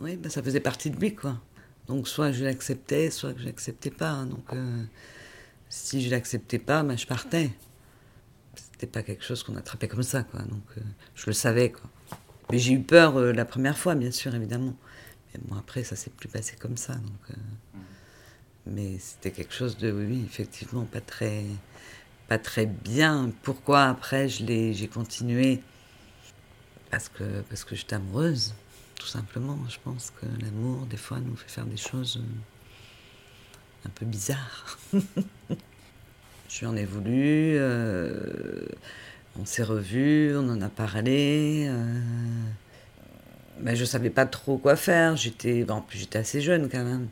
Oui, ben, ça faisait partie de lui, quoi. Donc soit je l'acceptais, soit je l'acceptais pas. hein. Donc euh, si je l'acceptais pas, ben, je partais. C'était pas quelque chose qu'on attrapait comme ça, quoi. Donc euh, je le savais, quoi. Mais j'ai eu peur euh, la première fois, bien sûr, évidemment. Mais bon, après, ça s'est plus passé comme ça. Donc, euh, Mais c'était quelque chose de, oui, effectivement, pas très, pas très bien. Pourquoi après je l'ai, j'ai continué? Parce que, parce que j'étais amoureuse, tout simplement. Je pense que l'amour, des fois, nous fait faire des choses euh, un peu bizarres. je lui en ai voulu. euh, on s'est revus, on en a parlé. euh, mais je savais pas trop quoi faire. J'étais, bon, assez jeune quand même.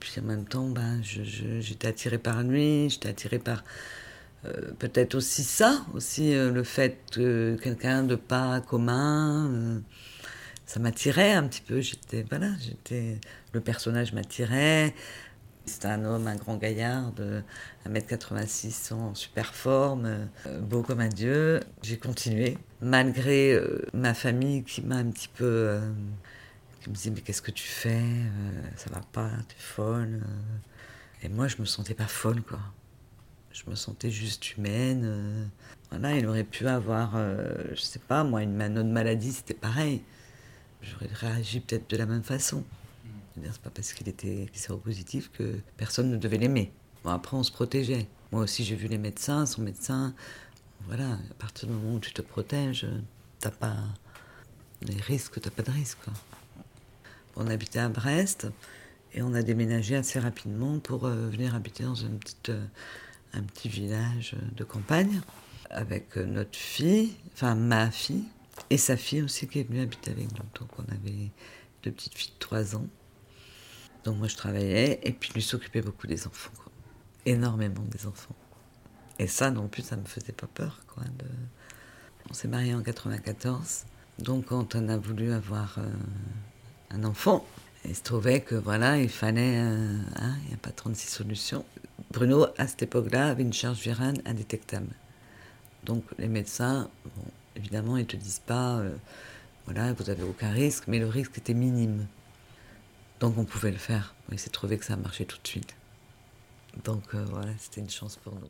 Puis en même temps, ben, j'étais attirée par lui, j'étais attirée par peut-être aussi ça, aussi le fait que quelqu'un de pas commun, ça m'attirait un petit peu. J'étais, voilà, j'étais, le personnage m'attirait. C'était un homme, un grand gaillard de 1m86 en super forme, euh, beau comme un dieu. J'ai continué, malgré euh, ma famille qui m'a un petit peu. euh, qui me disait Mais qu'est-ce que tu fais Ça va pas, t'es folle. Et moi, je me sentais pas folle, quoi. Je me sentais juste humaine. Voilà, il aurait pu avoir, je sais pas, moi, une, une autre maladie, c'était pareil. J'aurais réagi peut-être de la même façon. C'est pas parce qu'il était séropositif que personne ne devait l'aimer. Bon, après, on se protégeait. Moi aussi, j'ai vu les médecins, son médecin. Voilà, à partir du moment où tu te protèges, t'as pas les risques, t'as pas de risques. On habitait à Brest et on a déménagé assez rapidement pour euh, venir habiter dans euh, un petit village de campagne avec euh, notre fille, enfin ma fille, et sa fille aussi qui est venue habiter avec nous. Donc on avait deux petites filles de 3 ans. Donc moi je travaillais et puis lui s'occupait beaucoup des enfants, énormément des enfants. Et ça non plus ça me faisait pas peur. On s'est mariés en 94, donc quand on a voulu avoir euh, un enfant, il se trouvait que voilà il fallait, euh, hein, il n'y a pas 36 solutions. Bruno à cette époque-là avait une charge virale indétectable. Donc les médecins, évidemment ils te disent pas, euh, voilà vous avez aucun risque, mais le risque était minime. Donc on pouvait le faire. Il s'est trouvé que ça a marché tout de suite. Donc euh, voilà, c'était une chance pour nous.